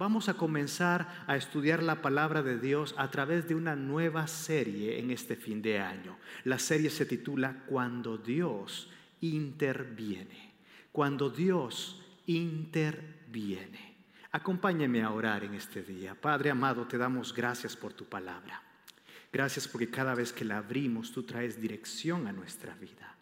Vamos a comenzar a estudiar la palabra de Dios a través de una nueva serie en este fin de año. La serie se titula Cuando Dios interviene. Cuando Dios interviene. Acompáñeme a orar en este día. Padre amado, te damos gracias por tu palabra. Gracias porque cada vez que la abrimos tú traes dirección a nuestra vida.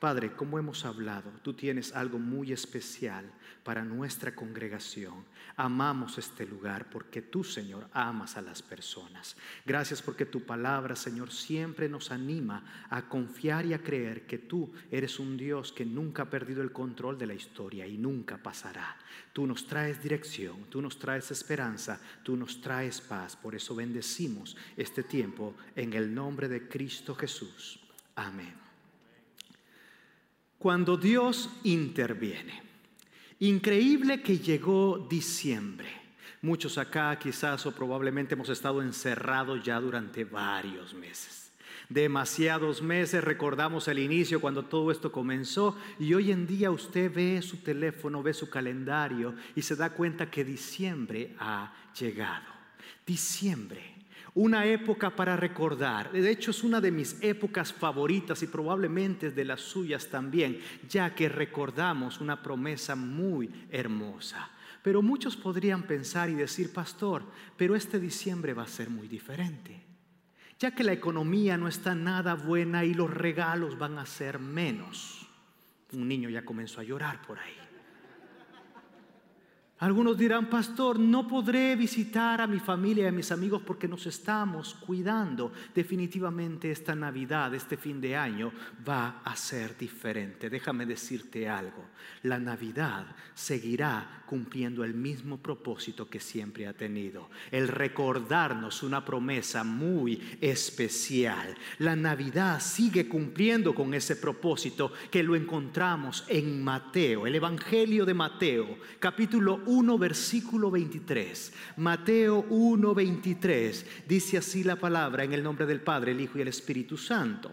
Padre, como hemos hablado, tú tienes algo muy especial para nuestra congregación. Amamos este lugar porque tú, Señor, amas a las personas. Gracias porque tu palabra, Señor, siempre nos anima a confiar y a creer que tú eres un Dios que nunca ha perdido el control de la historia y nunca pasará. Tú nos traes dirección, tú nos traes esperanza, tú nos traes paz. Por eso bendecimos este tiempo en el nombre de Cristo Jesús. Amén. Cuando Dios interviene. Increíble que llegó diciembre. Muchos acá quizás o probablemente hemos estado encerrados ya durante varios meses. Demasiados meses, recordamos el inicio cuando todo esto comenzó y hoy en día usted ve su teléfono, ve su calendario y se da cuenta que diciembre ha llegado. Diciembre una época para recordar. De hecho, es una de mis épocas favoritas y probablemente de las suyas también, ya que recordamos una promesa muy hermosa. Pero muchos podrían pensar y decir, pastor, pero este diciembre va a ser muy diferente, ya que la economía no está nada buena y los regalos van a ser menos. Un niño ya comenzó a llorar por ahí. Algunos dirán, pastor, no podré visitar a mi familia y a mis amigos porque nos estamos cuidando. Definitivamente esta Navidad, este fin de año, va a ser diferente. Déjame decirte algo. La Navidad seguirá cumpliendo el mismo propósito que siempre ha tenido. El recordarnos una promesa muy especial. La Navidad sigue cumpliendo con ese propósito que lo encontramos en Mateo, el Evangelio de Mateo, capítulo 1, versículo 23. Mateo 1, 23. Dice así la palabra en el nombre del Padre, el Hijo y el Espíritu Santo.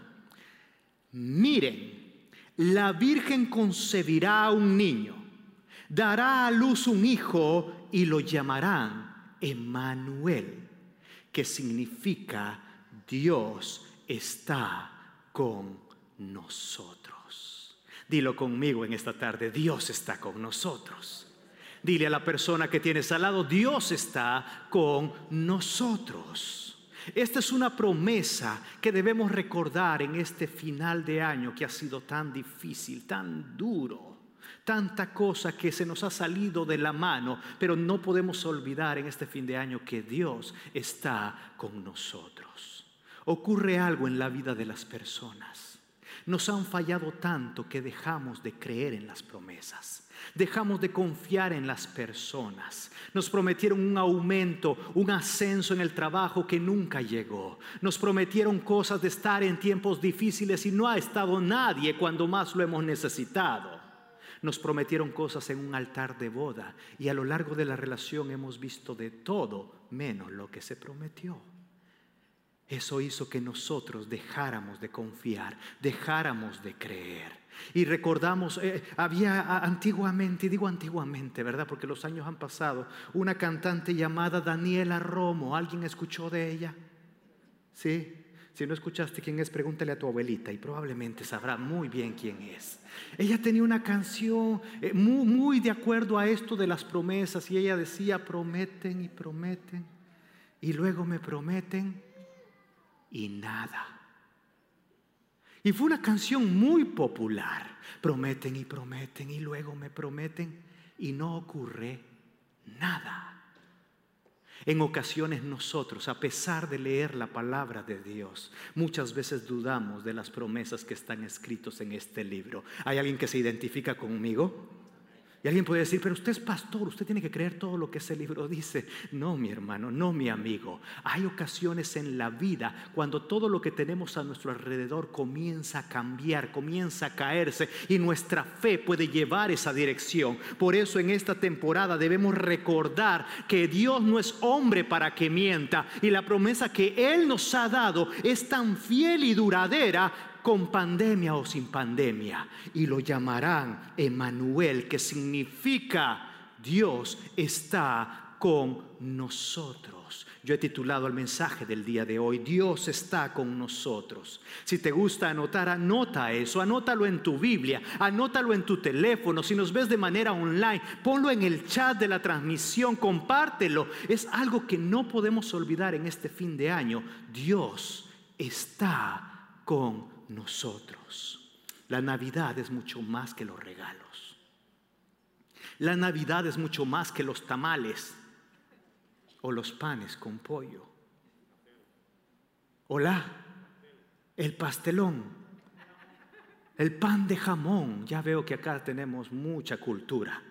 Miren, la Virgen concebirá un niño, dará a luz un hijo y lo llamarán Emmanuel, que significa Dios está con nosotros. Dilo conmigo en esta tarde, Dios está con nosotros. Dile a la persona que tienes al lado, Dios está con nosotros. Esta es una promesa que debemos recordar en este final de año que ha sido tan difícil, tan duro, tanta cosa que se nos ha salido de la mano, pero no podemos olvidar en este fin de año que Dios está con nosotros. Ocurre algo en la vida de las personas. Nos han fallado tanto que dejamos de creer en las promesas. Dejamos de confiar en las personas. Nos prometieron un aumento, un ascenso en el trabajo que nunca llegó. Nos prometieron cosas de estar en tiempos difíciles y no ha estado nadie cuando más lo hemos necesitado. Nos prometieron cosas en un altar de boda y a lo largo de la relación hemos visto de todo menos lo que se prometió. Eso hizo que nosotros dejáramos de confiar, dejáramos de creer. Y recordamos, eh, había antiguamente, digo antiguamente, ¿verdad? Porque los años han pasado, una cantante llamada Daniela Romo. ¿Alguien escuchó de ella? ¿Sí? Si no escuchaste quién es, pregúntale a tu abuelita y probablemente sabrá muy bien quién es. Ella tenía una canción eh, muy, muy de acuerdo a esto de las promesas y ella decía, prometen y prometen y luego me prometen y nada. Y fue una canción muy popular. Prometen y prometen y luego me prometen y no ocurre nada. En ocasiones nosotros, a pesar de leer la palabra de Dios, muchas veces dudamos de las promesas que están escritas en este libro. ¿Hay alguien que se identifica conmigo? Y alguien puede decir, pero usted es pastor, usted tiene que creer todo lo que ese libro dice. No, mi hermano, no, mi amigo. Hay ocasiones en la vida cuando todo lo que tenemos a nuestro alrededor comienza a cambiar, comienza a caerse y nuestra fe puede llevar esa dirección. Por eso en esta temporada debemos recordar que Dios no es hombre para que mienta y la promesa que Él nos ha dado es tan fiel y duradera con pandemia o sin pandemia, y lo llamarán Emanuel, que significa Dios está con nosotros. Yo he titulado el mensaje del día de hoy, Dios está con nosotros. Si te gusta anotar, anota eso, anótalo en tu Biblia, anótalo en tu teléfono, si nos ves de manera online, ponlo en el chat de la transmisión, compártelo. Es algo que no podemos olvidar en este fin de año. Dios está con nosotros. La Navidad es mucho más que los regalos. La Navidad es mucho más que los tamales o los panes con pollo. Hola, el pastelón, el pan de jamón. Ya veo que acá tenemos mucha cultura.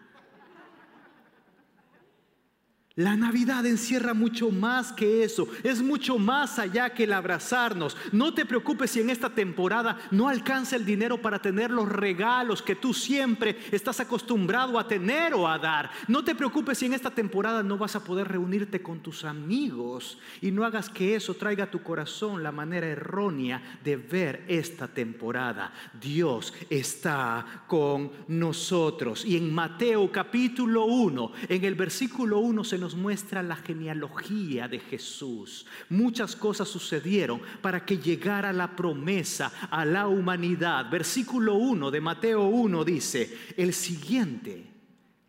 La Navidad encierra mucho más que eso, es mucho más allá que el abrazarnos. No te preocupes si en esta temporada no alcanza el dinero para tener los regalos que tú siempre estás acostumbrado a tener o a dar. No te preocupes si en esta temporada no vas a poder reunirte con tus amigos y no hagas que eso traiga a tu corazón la manera errónea de ver esta temporada. Dios está con nosotros. Y en Mateo capítulo 1, en el versículo 1 se nos muestra la genealogía de Jesús. Muchas cosas sucedieron para que llegara la promesa a la humanidad. Versículo 1 de Mateo 1 dice, el siguiente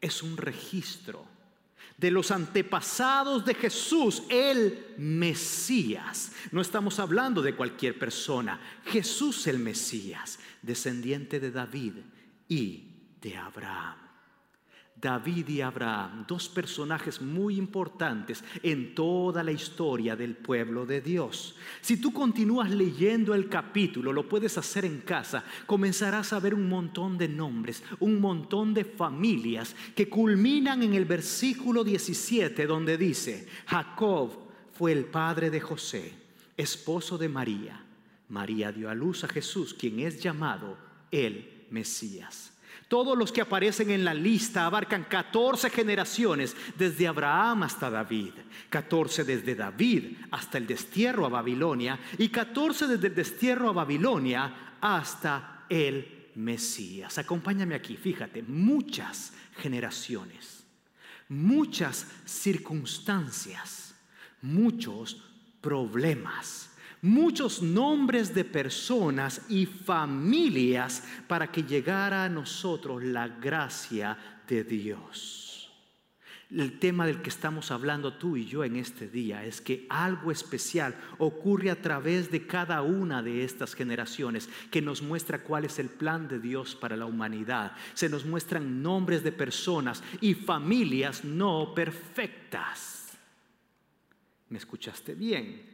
es un registro de los antepasados de Jesús, el Mesías. No estamos hablando de cualquier persona, Jesús el Mesías, descendiente de David y de Abraham. David y Abraham, dos personajes muy importantes en toda la historia del pueblo de Dios. Si tú continúas leyendo el capítulo, lo puedes hacer en casa, comenzarás a ver un montón de nombres, un montón de familias que culminan en el versículo 17 donde dice, Jacob fue el padre de José, esposo de María. María dio a luz a Jesús, quien es llamado el Mesías. Todos los que aparecen en la lista abarcan 14 generaciones, desde Abraham hasta David, 14 desde David hasta el destierro a Babilonia y 14 desde el destierro a Babilonia hasta el Mesías. Acompáñame aquí, fíjate, muchas generaciones, muchas circunstancias, muchos problemas muchos nombres de personas y familias para que llegara a nosotros la gracia de Dios. El tema del que estamos hablando tú y yo en este día es que algo especial ocurre a través de cada una de estas generaciones que nos muestra cuál es el plan de Dios para la humanidad. Se nos muestran nombres de personas y familias no perfectas. ¿Me escuchaste bien?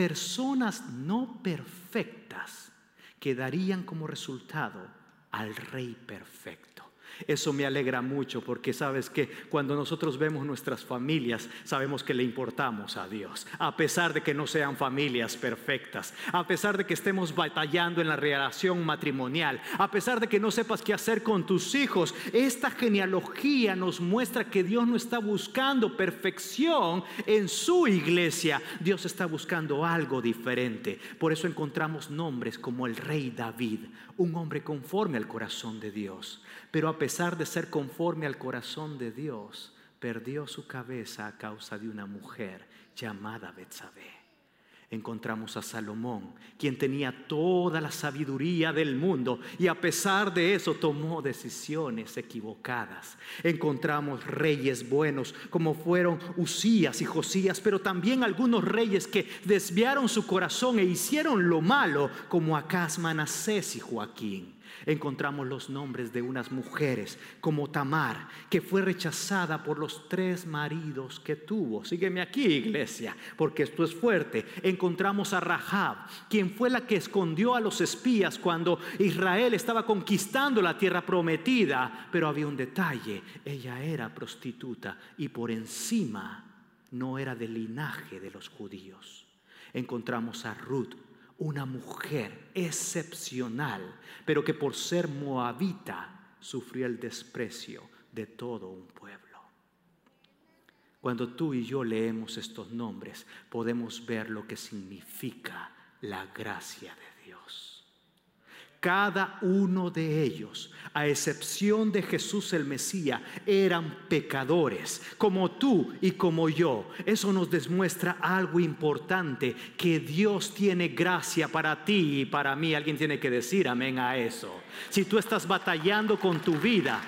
Personas no perfectas que darían como resultado al Rey perfecto. Eso me alegra mucho porque sabes que cuando nosotros vemos nuestras familias, sabemos que le importamos a Dios. A pesar de que no sean familias perfectas, a pesar de que estemos batallando en la relación matrimonial, a pesar de que no sepas qué hacer con tus hijos, esta genealogía nos muestra que Dios no está buscando perfección en su iglesia. Dios está buscando algo diferente. Por eso encontramos nombres como el rey David, un hombre conforme al corazón de Dios pero a pesar de ser conforme al corazón de Dios, perdió su cabeza a causa de una mujer llamada Betsabé. Encontramos a Salomón, quien tenía toda la sabiduría del mundo y a pesar de eso tomó decisiones equivocadas. Encontramos reyes buenos como fueron Usías y Josías, pero también algunos reyes que desviaron su corazón e hicieron lo malo como Acaz, Manasés y Joaquín encontramos los nombres de unas mujeres como Tamar, que fue rechazada por los tres maridos que tuvo. Sígueme aquí, iglesia, porque esto es fuerte. Encontramos a Rahab, quien fue la que escondió a los espías cuando Israel estaba conquistando la tierra prometida, pero había un detalle, ella era prostituta y por encima no era del linaje de los judíos. Encontramos a Ruth, una mujer excepcional, pero que por ser moabita sufrió el desprecio de todo un pueblo. Cuando tú y yo leemos estos nombres, podemos ver lo que significa la gracia de. Cada uno de ellos, a excepción de Jesús el Mesías, eran pecadores, como tú y como yo. Eso nos demuestra algo importante, que Dios tiene gracia para ti y para mí. Alguien tiene que decir amén a eso. Si tú estás batallando con tu vida,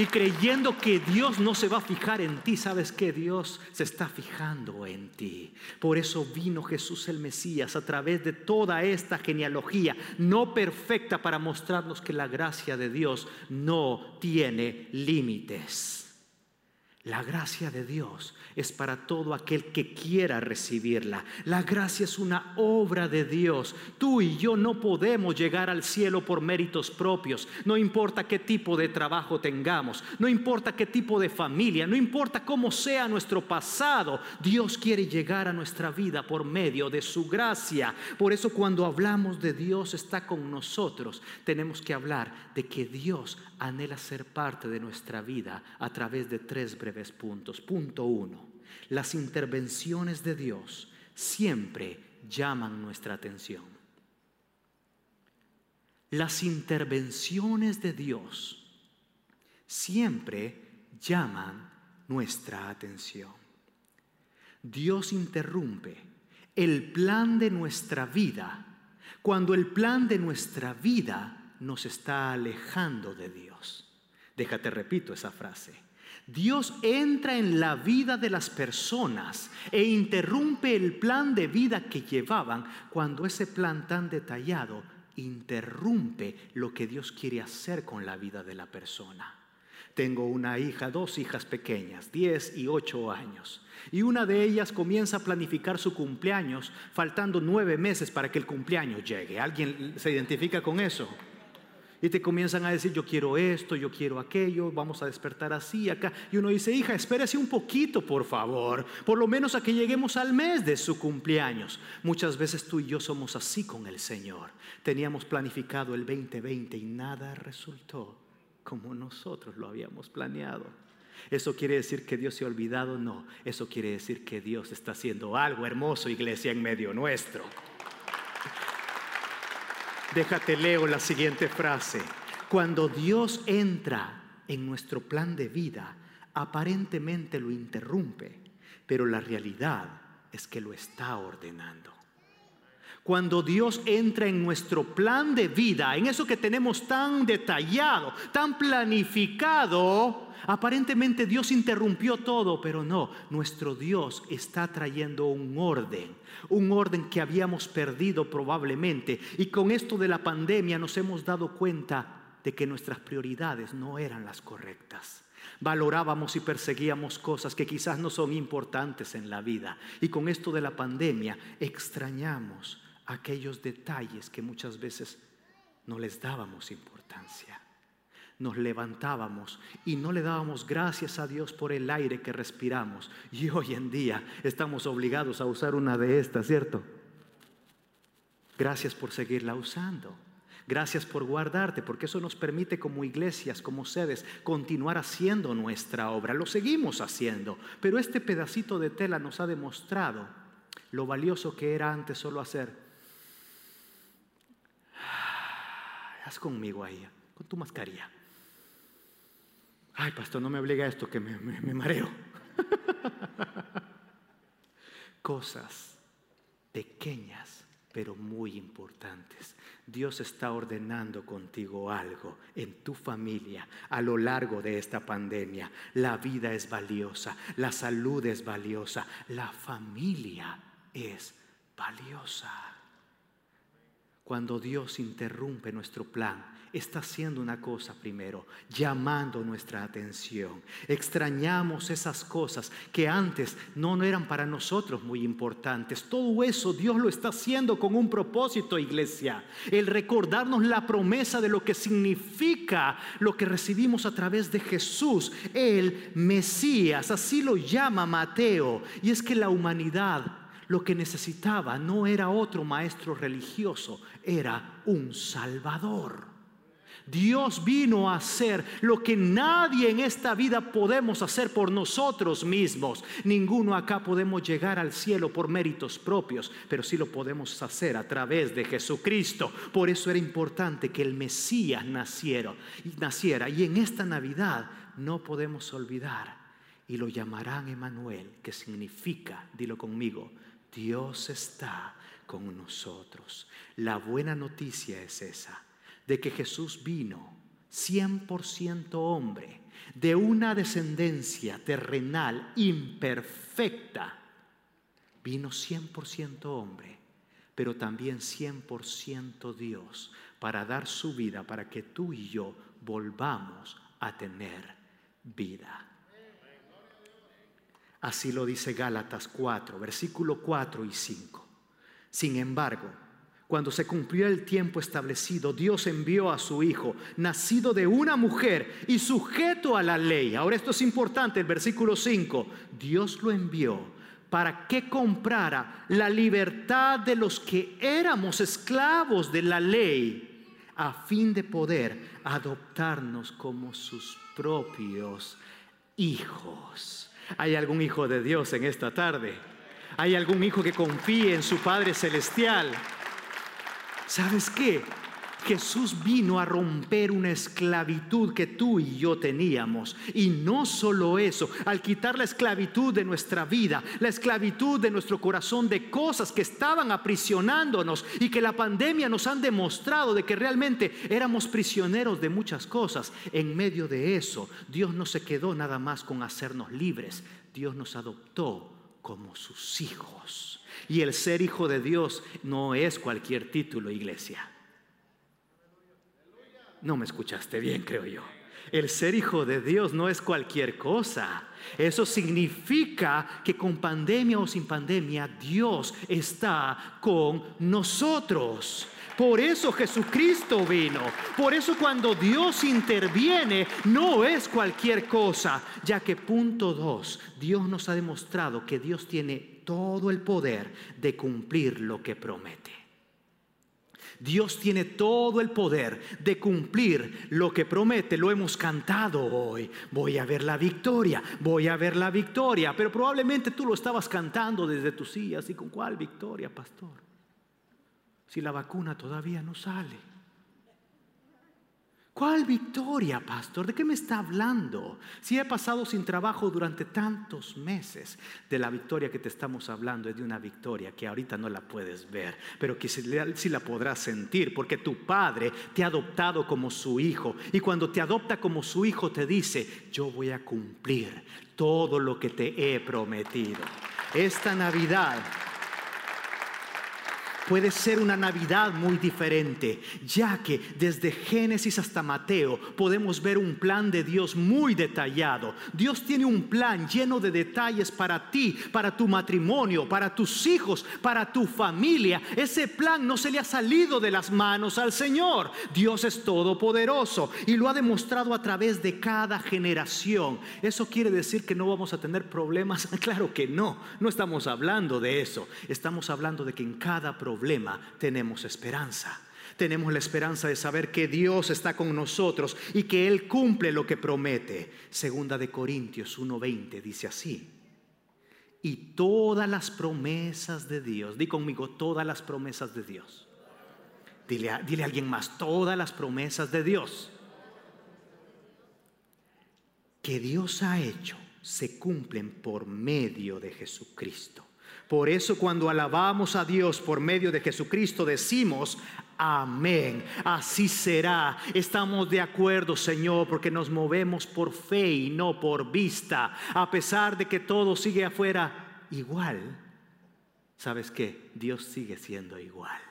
y creyendo que Dios no se va a fijar en ti, sabes que Dios se está fijando en ti. Por eso vino Jesús el Mesías a través de toda esta genealogía, no perfecta, para mostrarnos que la gracia de Dios no tiene límites. La gracia de Dios es para todo aquel que quiera recibirla. La gracia es una obra de Dios. Tú y yo no podemos llegar al cielo por méritos propios. No importa qué tipo de trabajo tengamos, no importa qué tipo de familia, no importa cómo sea nuestro pasado. Dios quiere llegar a nuestra vida por medio de su gracia. Por eso cuando hablamos de Dios está con nosotros, tenemos que hablar de que Dios anhela ser parte de nuestra vida a través de tres breves puntos. Punto uno, las intervenciones de Dios siempre llaman nuestra atención. Las intervenciones de Dios siempre llaman nuestra atención. Dios interrumpe el plan de nuestra vida cuando el plan de nuestra vida nos está alejando de Dios. Déjate, repito esa frase. Dios entra en la vida de las personas e interrumpe el plan de vida que llevaban cuando ese plan tan detallado interrumpe lo que Dios quiere hacer con la vida de la persona. Tengo una hija, dos hijas pequeñas, 10 y 8 años. Y una de ellas comienza a planificar su cumpleaños faltando nueve meses para que el cumpleaños llegue. ¿Alguien se identifica con eso? Y te comienzan a decir, yo quiero esto, yo quiero aquello, vamos a despertar así, acá. Y uno dice, hija, espérese un poquito, por favor, por lo menos a que lleguemos al mes de su cumpleaños. Muchas veces tú y yo somos así con el Señor. Teníamos planificado el 2020 y nada resultó como nosotros lo habíamos planeado. ¿Eso quiere decir que Dios se ha olvidado? No, eso quiere decir que Dios está haciendo algo hermoso, iglesia, en medio nuestro. Déjate leo la siguiente frase. Cuando Dios entra en nuestro plan de vida, aparentemente lo interrumpe, pero la realidad es que lo está ordenando. Cuando Dios entra en nuestro plan de vida, en eso que tenemos tan detallado, tan planificado, aparentemente Dios interrumpió todo, pero no, nuestro Dios está trayendo un orden, un orden que habíamos perdido probablemente. Y con esto de la pandemia nos hemos dado cuenta de que nuestras prioridades no eran las correctas. Valorábamos y perseguíamos cosas que quizás no son importantes en la vida. Y con esto de la pandemia extrañamos aquellos detalles que muchas veces no les dábamos importancia. Nos levantábamos y no le dábamos gracias a Dios por el aire que respiramos. Y hoy en día estamos obligados a usar una de estas, ¿cierto? Gracias por seguirla usando. Gracias por guardarte, porque eso nos permite como iglesias, como sedes, continuar haciendo nuestra obra. Lo seguimos haciendo, pero este pedacito de tela nos ha demostrado lo valioso que era antes solo hacer conmigo ahí, con tu mascarilla. Ay, pastor, no me obliga a esto, que me mareo. Cosas pequeñas, pero muy importantes. Dios está ordenando contigo algo en tu familia a lo largo de esta pandemia. La vida es valiosa, la salud es valiosa, la familia es valiosa. Cuando Dios interrumpe nuestro plan, está haciendo una cosa primero, llamando nuestra atención. Extrañamos esas cosas que antes no eran para nosotros muy importantes. Todo eso Dios lo está haciendo con un propósito, iglesia. El recordarnos la promesa de lo que significa lo que recibimos a través de Jesús, el Mesías, así lo llama Mateo. Y es que la humanidad lo que necesitaba no era otro maestro religioso, era un salvador. Dios vino a hacer lo que nadie en esta vida podemos hacer por nosotros mismos. Ninguno acá podemos llegar al cielo por méritos propios, pero sí lo podemos hacer a través de Jesucristo. Por eso era importante que el Mesías naciera, naciera. Y en esta Navidad no podemos olvidar y lo llamarán Emanuel, que significa, dilo conmigo, Dios está con nosotros. La buena noticia es esa de que Jesús vino 100% hombre, de una descendencia terrenal imperfecta. Vino 100% hombre, pero también 100% Dios, para dar su vida, para que tú y yo volvamos a tener vida. Así lo dice Gálatas 4, versículo 4 y 5. Sin embargo, cuando se cumplió el tiempo establecido, Dios envió a su Hijo, nacido de una mujer y sujeto a la ley. Ahora esto es importante, el versículo 5. Dios lo envió para que comprara la libertad de los que éramos esclavos de la ley, a fin de poder adoptarnos como sus propios hijos. ¿Hay algún hijo de Dios en esta tarde? ¿Hay algún hijo que confíe en su Padre Celestial? ¿Sabes qué? Jesús vino a romper una esclavitud que tú y yo teníamos. Y no solo eso, al quitar la esclavitud de nuestra vida, la esclavitud de nuestro corazón de cosas que estaban aprisionándonos y que la pandemia nos han demostrado de que realmente éramos prisioneros de muchas cosas. En medio de eso, Dios no se quedó nada más con hacernos libres. Dios nos adoptó como sus hijos. Y el ser hijo de Dios no es cualquier título, iglesia. No me escuchaste bien, creo yo. El ser hijo de Dios no es cualquier cosa. Eso significa que con pandemia o sin pandemia, Dios está con nosotros. Por eso Jesucristo vino. Por eso cuando Dios interviene no es cualquier cosa, ya que punto dos, Dios nos ha demostrado que Dios tiene todo el poder de cumplir lo que promete. Dios tiene todo el poder de cumplir lo que promete. Lo hemos cantado hoy. Voy a ver la victoria, voy a ver la victoria. Pero probablemente tú lo estabas cantando desde tu silla, así con cuál victoria, pastor si la vacuna todavía no sale? ¿Cuál victoria, pastor? ¿De qué me está hablando? Si he pasado sin trabajo durante tantos meses, de la victoria que te estamos hablando es de una victoria que ahorita no la puedes ver, pero que sí la podrás sentir, porque tu padre te ha adoptado como su hijo. Y cuando te adopta como su hijo, te dice, yo voy a cumplir todo lo que te he prometido. Esta Navidad puede ser una Navidad muy diferente, ya que desde Génesis hasta Mateo podemos ver un plan de Dios muy detallado. Dios tiene un plan lleno de detalles para ti, para tu matrimonio, para tus hijos, para tu familia. Ese plan no se le ha salido de las manos al Señor. Dios es todopoderoso y lo ha demostrado a través de cada generación. ¿Eso quiere decir que no vamos a tener problemas? Claro que no, no estamos hablando de eso. Estamos hablando de que en cada tenemos esperanza. Tenemos la esperanza de saber que Dios está con nosotros y que Él cumple lo que promete. Segunda de Corintios 1:20 dice así. Y todas las promesas de Dios, di conmigo, todas las promesas de Dios. Dile dile a alguien más, todas las promesas de Dios que Dios ha hecho se cumplen por medio de Jesucristo. Por eso cuando alabamos a Dios por medio de Jesucristo decimos, amén, así será. Estamos de acuerdo, Señor, porque nos movemos por fe y no por vista. A pesar de que todo sigue afuera igual, ¿sabes qué? Dios sigue siendo igual.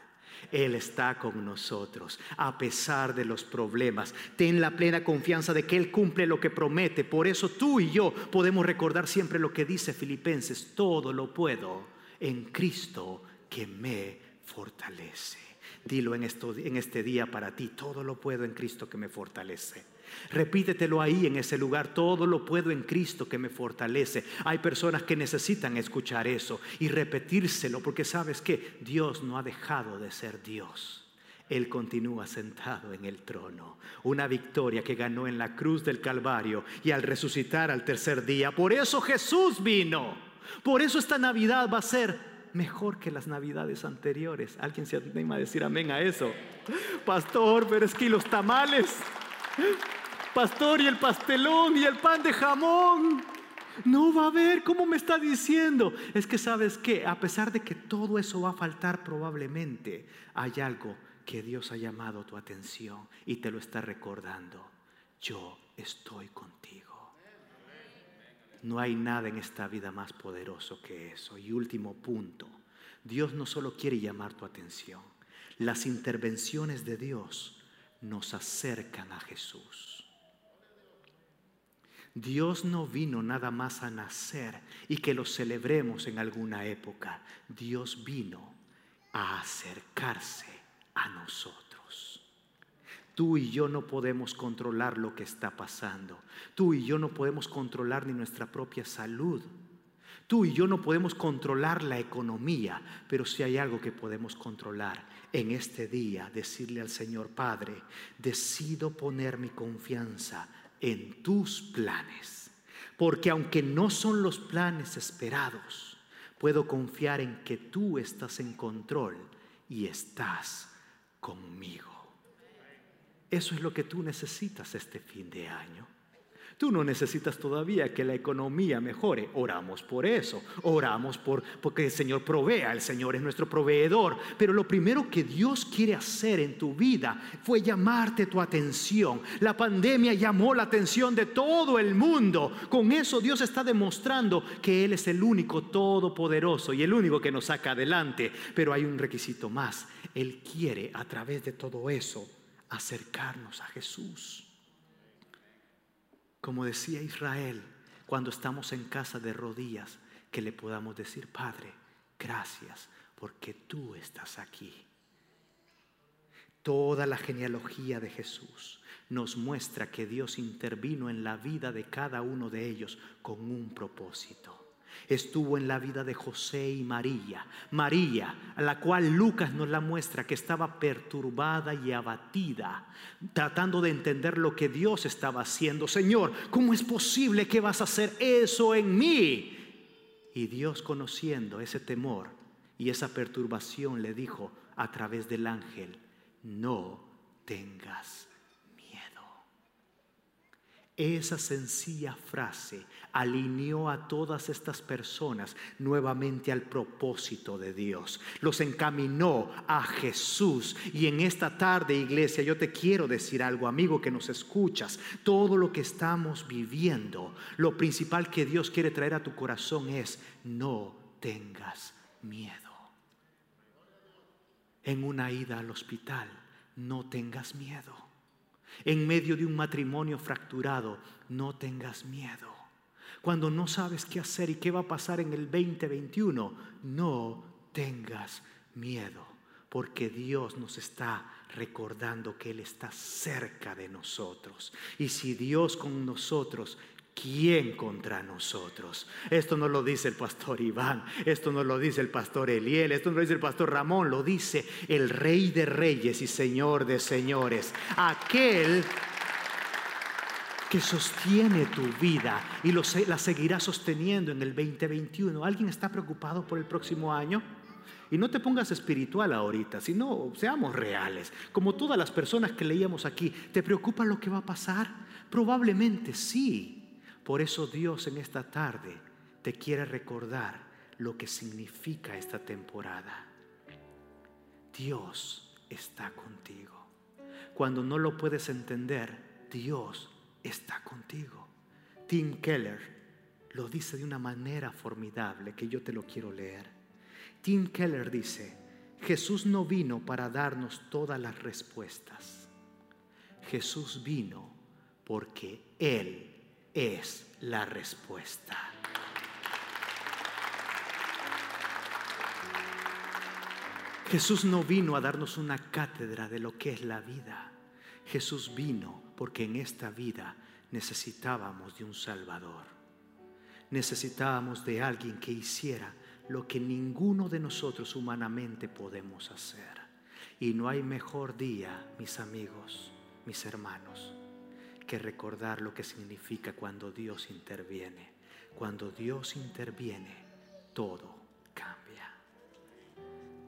Él está con nosotros a pesar de los problemas. Ten la plena confianza de que Él cumple lo que promete. Por eso tú y yo podemos recordar siempre lo que dice Filipenses. Todo lo puedo en Cristo que me fortalece. Dilo en, esto, en este día para ti. Todo lo puedo en Cristo que me fortalece. Repítetelo ahí en ese lugar. Todo lo puedo en Cristo que me fortalece. Hay personas que necesitan escuchar eso y repetírselo porque sabes que Dios no ha dejado de ser Dios. Él continúa sentado en el trono. Una victoria que ganó en la cruz del Calvario y al resucitar al tercer día. Por eso Jesús vino. Por eso esta Navidad va a ser mejor que las navidades anteriores. ¿Alguien se anima a decir amén a eso? Pastor, pero es que los tamales. Pastor, y el pastelón y el pan de jamón. No va a haber, ¿cómo me está diciendo? Es que sabes que a pesar de que todo eso va a faltar probablemente, hay algo que Dios ha llamado tu atención y te lo está recordando. Yo estoy contigo. No hay nada en esta vida más poderoso que eso. Y último punto, Dios no solo quiere llamar tu atención, las intervenciones de Dios nos acercan a Jesús. Dios no vino nada más a nacer y que lo celebremos en alguna época. Dios vino a acercarse a nosotros. Tú y yo no podemos controlar lo que está pasando. Tú y yo no podemos controlar ni nuestra propia salud. Tú y yo no podemos controlar la economía, pero si hay algo que podemos controlar en este día, decirle al Señor Padre, decido poner mi confianza en tus planes, porque aunque no son los planes esperados, puedo confiar en que tú estás en control y estás conmigo. Eso es lo que tú necesitas este fin de año. Tú no necesitas todavía que la economía mejore. Oramos por eso. Oramos por porque el Señor provea. El Señor es nuestro proveedor. Pero lo primero que Dios quiere hacer en tu vida fue llamarte tu atención. La pandemia llamó la atención de todo el mundo. Con eso Dios está demostrando que Él es el único todopoderoso y el único que nos saca adelante. Pero hay un requisito más. Él quiere a través de todo eso acercarnos a Jesús. Como decía Israel, cuando estamos en casa de rodillas, que le podamos decir, Padre, gracias porque tú estás aquí. Toda la genealogía de Jesús nos muestra que Dios intervino en la vida de cada uno de ellos con un propósito estuvo en la vida de José y María. María, a la cual Lucas nos la muestra que estaba perturbada y abatida, tratando de entender lo que Dios estaba haciendo. Señor, ¿cómo es posible que vas a hacer eso en mí? Y Dios conociendo ese temor y esa perturbación le dijo a través del ángel, no tengas esa sencilla frase alineó a todas estas personas nuevamente al propósito de Dios. Los encaminó a Jesús. Y en esta tarde, iglesia, yo te quiero decir algo, amigo que nos escuchas. Todo lo que estamos viviendo, lo principal que Dios quiere traer a tu corazón es, no tengas miedo. En una ida al hospital, no tengas miedo en medio de un matrimonio fracturado, no tengas miedo. Cuando no sabes qué hacer y qué va a pasar en el 2021, no tengas miedo, porque Dios nos está recordando que Él está cerca de nosotros. Y si Dios con nosotros, ¿quién contra nosotros? Esto no lo dice el pastor Iván, esto no lo dice el pastor Eliel, esto no lo dice el pastor Ramón, lo dice el rey de reyes y señor de señores, aquel que sostiene tu vida y la seguirá sosteniendo en el 2021. ¿Alguien está preocupado por el próximo año? Y no te pongas espiritual ahorita, sino seamos reales. Como todas las personas que leíamos aquí, ¿te preocupa lo que va a pasar? Probablemente sí. Por eso Dios en esta tarde te quiere recordar lo que significa esta temporada. Dios está contigo. Cuando no lo puedes entender, Dios está contigo. Tim Keller lo dice de una manera formidable que yo te lo quiero leer. Tim Keller dice, Jesús no vino para darnos todas las respuestas. Jesús vino porque Él es la respuesta. Jesús no vino a darnos una cátedra de lo que es la vida. Jesús vino porque en esta vida necesitábamos de un Salvador. Necesitábamos de alguien que hiciera lo que ninguno de nosotros humanamente podemos hacer. Y no hay mejor día, mis amigos, mis hermanos, que recordar lo que significa cuando Dios interviene. Cuando Dios interviene, todo cambia.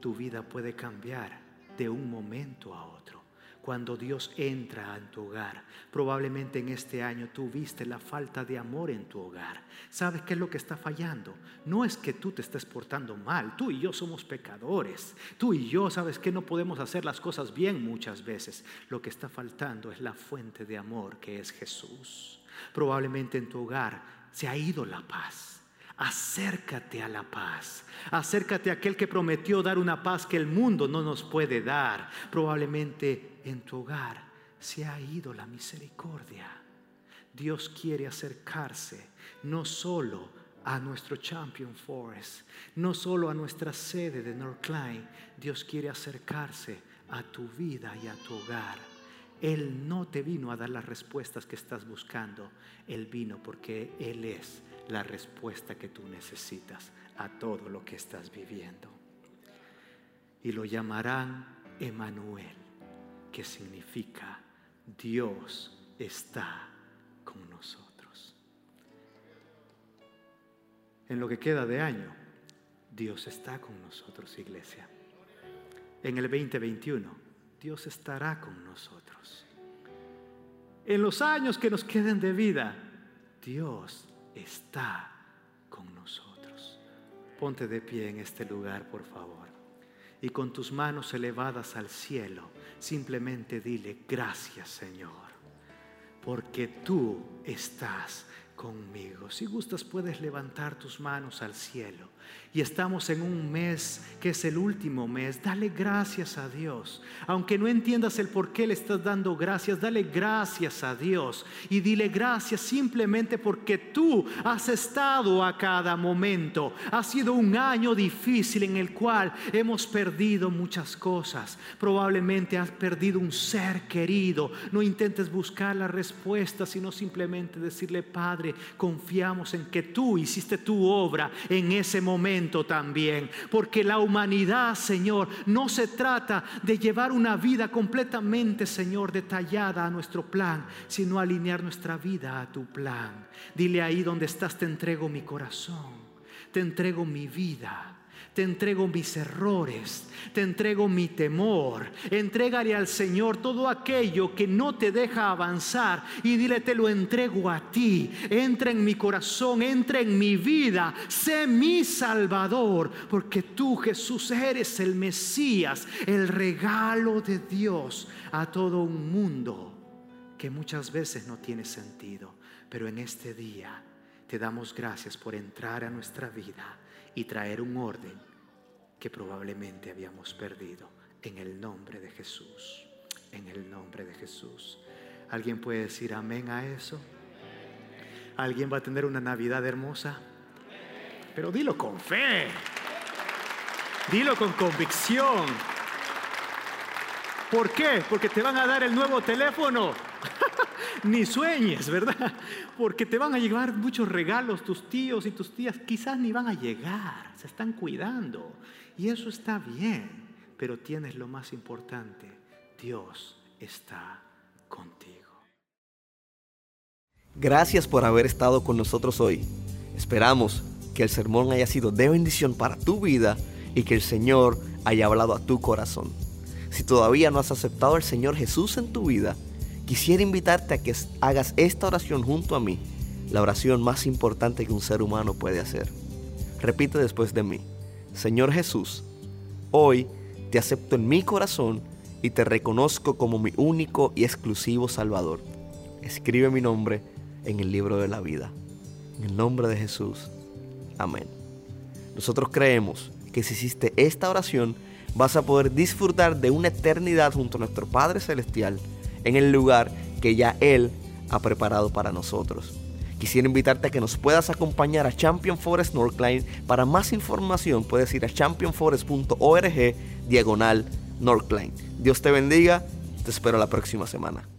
Tu vida puede cambiar de un momento a otro cuando Dios entra en tu hogar. Probablemente en este año tú viste la falta de amor en tu hogar. ¿Sabes qué es lo que está fallando? No es que tú te estés portando mal. Tú y yo somos pecadores. Tú y yo sabes que no podemos hacer las cosas bien muchas veces. Lo que está faltando es la fuente de amor que es Jesús. Probablemente en tu hogar se ha ido la paz. Acércate a la paz. Acércate a aquel que prometió dar una paz que el mundo no nos puede dar. Probablemente en tu hogar se ha ido la misericordia. Dios quiere acercarse no solo a nuestro Champion Forest, no solo a nuestra sede de North Klein, Dios quiere acercarse a tu vida y a tu hogar. Él no te vino a dar las respuestas que estás buscando, Él vino porque Él es la respuesta que tú necesitas a todo lo que estás viviendo. Y lo llamarán Emanuel, que significa Dios está con nosotros. En lo que queda de año, Dios está con nosotros, iglesia. En el 2021, Dios estará con nosotros. En los años que nos queden de vida, Dios está con nosotros. Ponte de pie en este lugar, por favor. Y con tus manos elevadas al cielo, simplemente dile, gracias Señor, porque tú estás conmigo. Si gustas, puedes levantar tus manos al cielo. Y estamos en un mes que es el último mes. Dale gracias a Dios. Aunque no entiendas el por qué le estás dando gracias, dale gracias a Dios. Y dile gracias simplemente porque tú has estado a cada momento. Ha sido un año difícil en el cual hemos perdido muchas cosas. Probablemente has perdido un ser querido. No intentes buscar la respuesta, sino simplemente decirle, Padre, confiamos en que tú hiciste tu obra en ese momento también. Porque la humanidad, Señor, no se trata de llevar una vida completamente, Señor, detallada a nuestro plan, sino alinear nuestra vida a tu plan. Dile ahí donde estás, te entrego mi corazón, te entrego mi vida te entrego mis errores, te entrego mi temor. Entrégale al Señor todo aquello que no te deja avanzar y dile, te lo entrego a ti. Entra en mi corazón, entra en mi vida, sé mi Salvador, porque tú Jesús eres el Mesías, el regalo de Dios a todo un mundo que muchas veces no tiene sentido. Pero en este día te damos gracias por entrar a nuestra vida y traer un orden que probablemente habíamos perdido. En el nombre de Jesús. En el nombre de Jesús. ¿Alguien puede decir amén a eso? ¿Alguien va a tener una Navidad hermosa? Pero dilo con fe. Dilo con convicción. ¿Por qué? Porque te van a dar el nuevo teléfono. Ni sueñes, ¿verdad? Porque te van a llegar muchos regalos, tus tíos y tus tías quizás ni van a llegar, se están cuidando. Y eso está bien, pero tienes lo más importante, Dios está contigo. Gracias por haber estado con nosotros hoy. Esperamos que el sermón haya sido de bendición para tu vida y que el Señor haya hablado a tu corazón. Si todavía no has aceptado al Señor Jesús en tu vida, quisiera invitarte a que hagas esta oración junto a mí, la oración más importante que un ser humano puede hacer. Repite después de mí, Señor Jesús, hoy te acepto en mi corazón y te reconozco como mi único y exclusivo Salvador. Escribe mi nombre en el libro de la vida. En el nombre de Jesús. Amén. Nosotros creemos que si hiciste esta oración, vas a poder disfrutar de una eternidad junto a nuestro Padre Celestial en el lugar que ya Él ha preparado para nosotros. Quisiera invitarte a que nos puedas acompañar a Champion Forest Northline. Para más información puedes ir a championforest.org diagonal Northline. Dios te bendiga, te espero la próxima semana.